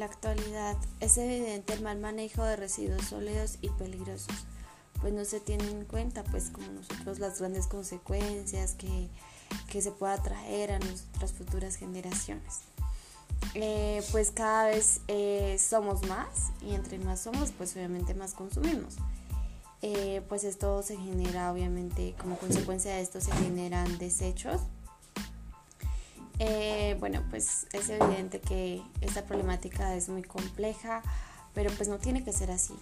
la actualidad es evidente el mal manejo de residuos sólidos y peligrosos, pues no se tienen en cuenta, pues como nosotros, las grandes consecuencias que, se pueda traer a nuestras futuras generaciones. Eh, pues cada vez eh, somos más y entre más somos, pues obviamente más consumimos. Eh, pues esto se genera, obviamente, como consecuencia de esto se generan desechos eh, bueno, pues es evidente que esta problemática es muy compleja, pero pues no tiene que ser así.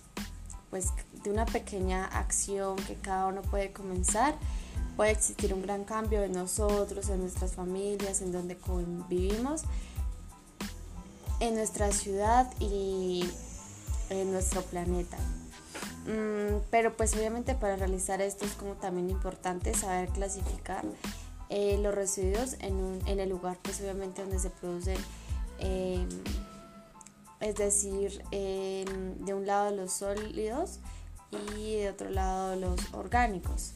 Pues de una pequeña acción que cada uno puede comenzar, puede existir un gran cambio en nosotros, en nuestras familias, en donde convivimos, en nuestra ciudad y en nuestro planeta. Mm, pero pues obviamente para realizar esto es como también importante saber clasificar eh, los residuos en, en, el lugar, pues obviamente donde se producen, em, es decir, de un lado los sólidos y de otro lado los orgánicos.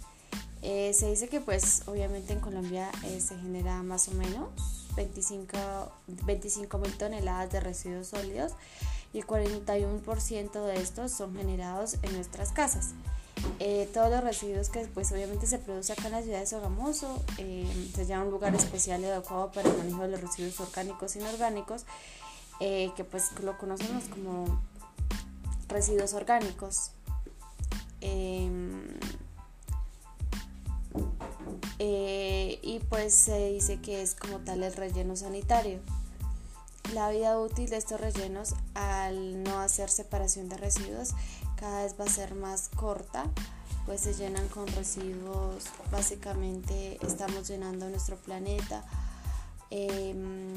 Eh, se dice que pues obviamente en Colombia eh, se genera más o menos 25 mil toneladas de residuos sólidos y el 41% de estos son generados en nuestras casas. Eh, todos los residuos que pues obviamente se produce acá en la ciudad de Sogamoso eh, se llama un lugar especial y adecuado para el manejo de los residuos orgánicos e inorgánicos eh, que pues lo conocemos como residuos orgánicos. Em, y pues se dice que es como tal el relleno sanitario la vida útil de estos rellenos al no hacer separación de residuos cada vez va a ser más corta, pues se llenan con residuos, básicamente estamos llenando nuestro planeta em,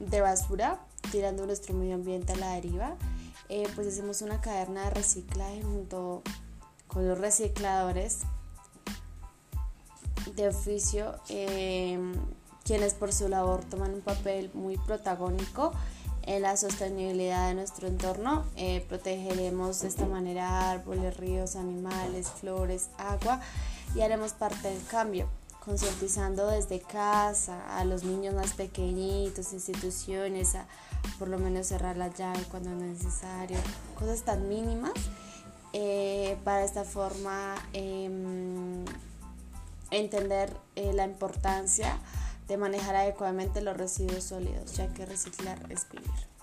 de basura, tirando nuestro medio ambiente a la deriva, eh, pues hacemos una caderna de reciclaje junto con los recicladores de oficio, em, quienes por su labor toman un papel muy protagónico en la sostenibilidad de nuestro entorno. Eh, protegeremos de esta manera árboles, ríos, animales, flores, agua y haremos parte del cambio, concientizando desde casa a los niños más pequeñitos, instituciones, a por lo menos cerrar la llave cuando es necesario, cosas tan mínimas. Eh, para esta forma em, entender eh, la importancia de manejar adecuadamente los residuos sólidos, ya que reciclar es vivir.